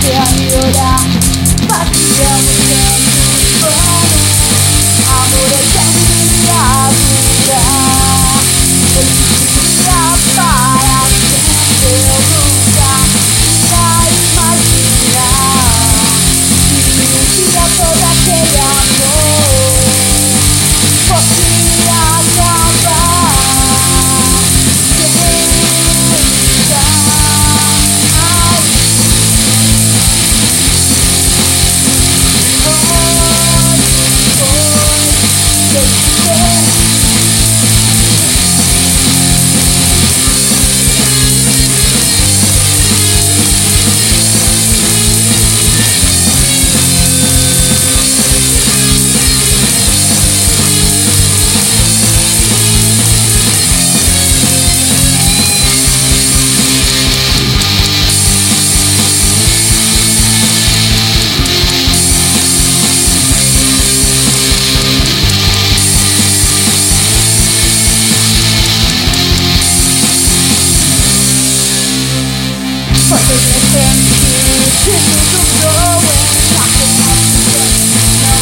Fuck yeah, you're Fuck yeah. Listen to the music of going, talking about